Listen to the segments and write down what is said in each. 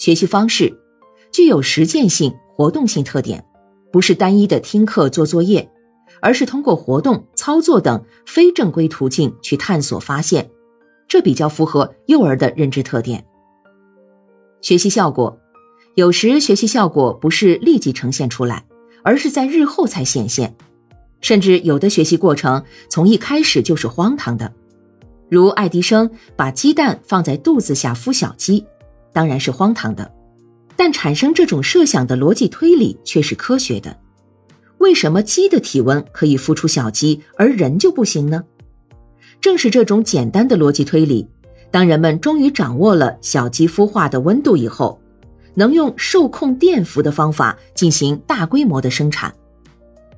学习方式具有实践性、活动性特点，不是单一的听课做作业，而是通过活动、操作等非正规途径去探索发现，这比较符合幼儿的认知特点。学习效果，有时学习效果不是立即呈现出来，而是在日后才显现，甚至有的学习过程从一开始就是荒唐的，如爱迪生把鸡蛋放在肚子下孵小鸡，当然是荒唐的，但产生这种设想的逻辑推理却是科学的。为什么鸡的体温可以孵出小鸡，而人就不行呢？正是这种简单的逻辑推理。当人们终于掌握了小鸡孵化的温度以后，能用受控电伏的方法进行大规模的生产，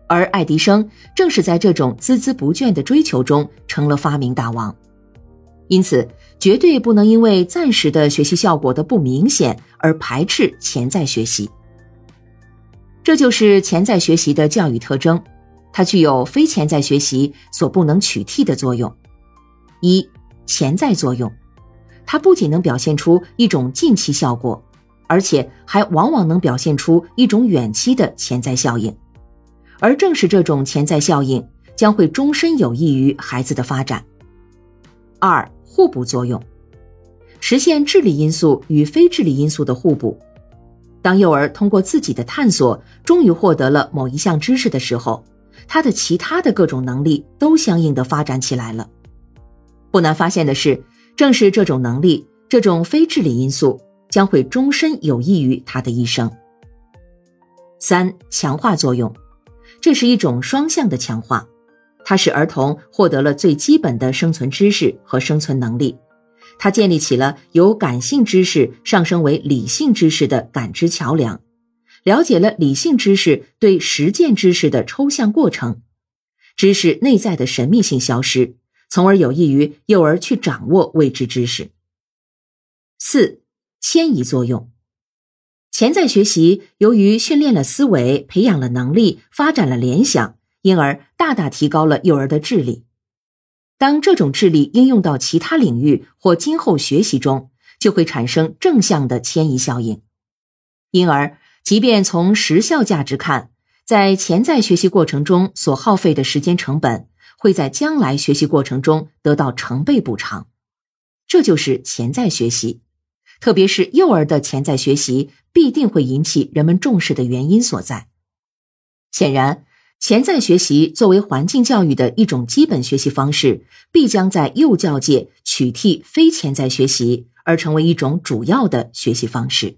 而爱迪生正是在这种孜孜不倦的追求中成了发明大王。因此，绝对不能因为暂时的学习效果的不明显而排斥潜在学习。这就是潜在学习的教育特征，它具有非潜在学习所不能取替的作用。一、潜在作用。它不仅能表现出一种近期效果，而且还往往能表现出一种远期的潜在效应，而正是这种潜在效应将会终身有益于孩子的发展。二、互补作用，实现智力因素与非智力因素的互补。当幼儿通过自己的探索，终于获得了某一项知识的时候，他的其他的各种能力都相应的发展起来了。不难发现的是。正是这种能力，这种非智力因素将会终身有益于他的一生。三、强化作用，这是一种双向的强化，它使儿童获得了最基本的生存知识和生存能力，它建立起了由感性知识上升为理性知识的感知桥梁，了解了理性知识对实践知识的抽象过程，知识内在的神秘性消失。从而有益于幼儿去掌握未知知识。四、迁移作用。潜在学习由于训练了思维、培养了能力、发展了联想，因而大大提高了幼儿的智力。当这种智力应用到其他领域或今后学习中，就会产生正向的迁移效应。因而，即便从时效价值看，在潜在学习过程中所耗费的时间成本。会在将来学习过程中得到成倍补偿，这就是潜在学习，特别是幼儿的潜在学习必定会引起人们重视的原因所在。显然，潜在学习作为环境教育的一种基本学习方式，必将在幼教界取替非潜在学习，而成为一种主要的学习方式。